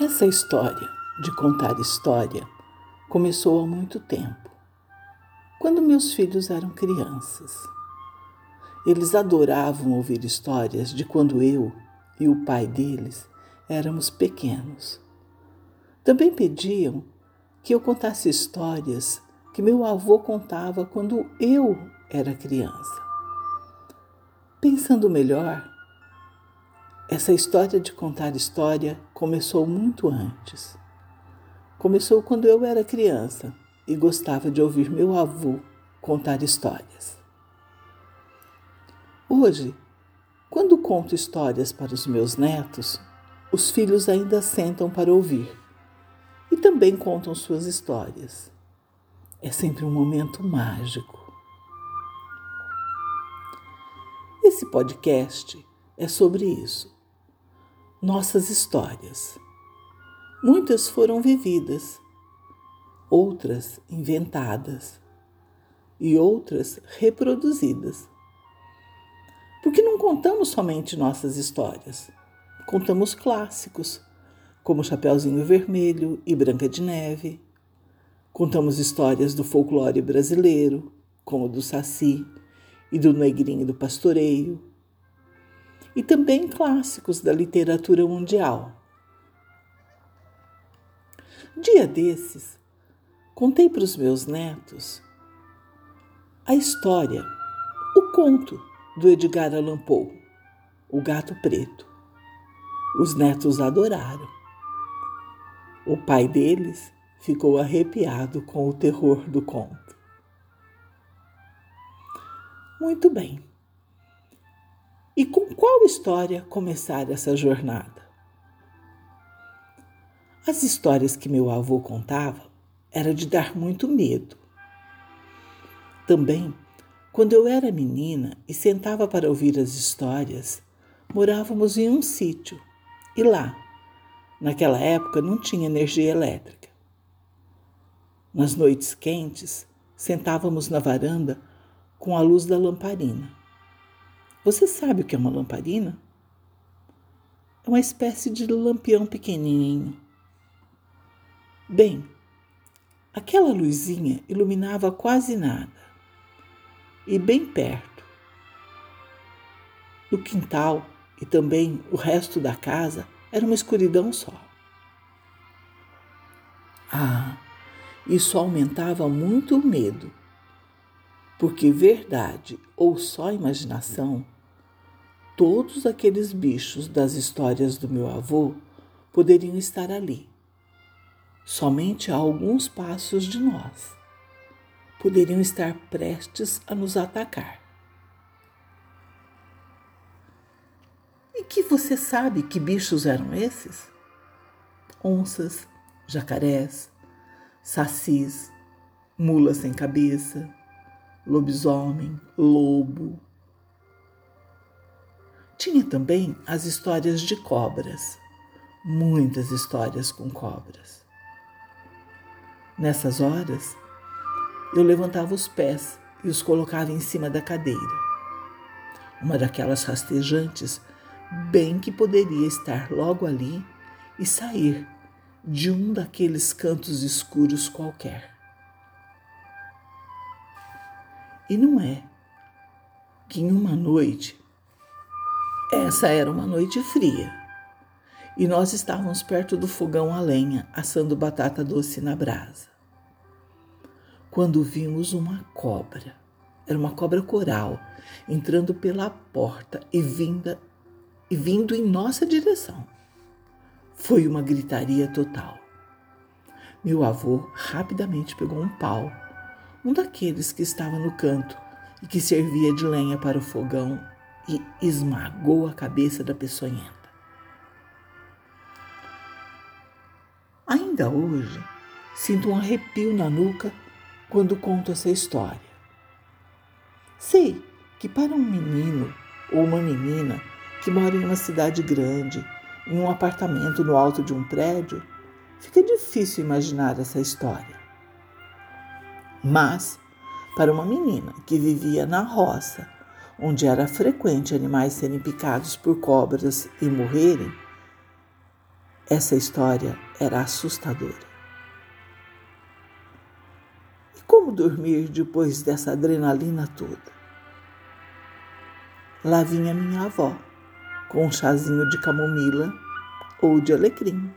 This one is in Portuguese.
Essa história de contar história começou há muito tempo, quando meus filhos eram crianças. Eles adoravam ouvir histórias de quando eu e o pai deles éramos pequenos. Também pediam que eu contasse histórias que meu avô contava quando eu era criança. Pensando melhor, essa história de contar história começou muito antes. Começou quando eu era criança e gostava de ouvir meu avô contar histórias. Hoje, quando conto histórias para os meus netos, os filhos ainda sentam para ouvir e também contam suas histórias. É sempre um momento mágico. Esse podcast é sobre isso nossas histórias. Muitas foram vividas, outras inventadas e outras reproduzidas. Porque não contamos somente nossas histórias, contamos clássicos, como Chapeuzinho Vermelho e Branca de Neve. Contamos histórias do folclore brasileiro, como do Saci e do Negrinho do Pastoreio e também clássicos da literatura mundial. Dia desses, contei para os meus netos a história, o conto do Edgar Allan Poe, O Gato Preto. Os netos adoraram. O pai deles ficou arrepiado com o terror do conto. Muito bem. E com qual história começar essa jornada? As histórias que meu avô contava era de dar muito medo. Também, quando eu era menina e sentava para ouvir as histórias, morávamos em um sítio e lá, naquela época, não tinha energia elétrica. Nas noites quentes, sentávamos na varanda com a luz da lamparina você sabe o que é uma lamparina? É uma espécie de lampião pequenininho. Bem, aquela luzinha iluminava quase nada. E bem perto, no quintal e também o resto da casa, era uma escuridão só. Ah, isso aumentava muito o medo, porque verdade ou só imaginação todos aqueles bichos das histórias do meu avô poderiam estar ali, somente a alguns passos de nós. Poderiam estar prestes a nos atacar. E que você sabe que bichos eram esses? Onças, jacarés, sacis, mulas sem cabeça, lobisomem, lobo, tinha também as histórias de cobras, muitas histórias com cobras. Nessas horas, eu levantava os pés e os colocava em cima da cadeira. Uma daquelas rastejantes, bem que poderia estar logo ali e sair de um daqueles cantos escuros qualquer. E não é que em uma noite essa era uma noite fria e nós estávamos perto do fogão a lenha, assando batata doce na brasa. Quando vimos uma cobra, era uma cobra coral, entrando pela porta e, vinda, e vindo em nossa direção. Foi uma gritaria total. Meu avô rapidamente pegou um pau, um daqueles que estava no canto e que servia de lenha para o fogão e esmagou a cabeça da peçonhenta. Ainda hoje, sinto um arrepio na nuca quando conto essa história. Sei que para um menino ou uma menina que mora em uma cidade grande, em um apartamento no alto de um prédio, fica difícil imaginar essa história. Mas, para uma menina que vivia na roça, onde era frequente animais serem picados por cobras e morrerem, Essa história era assustadora. E como dormir depois dessa adrenalina toda? Lá vinha minha avó, com um chazinho de camomila ou de alecrim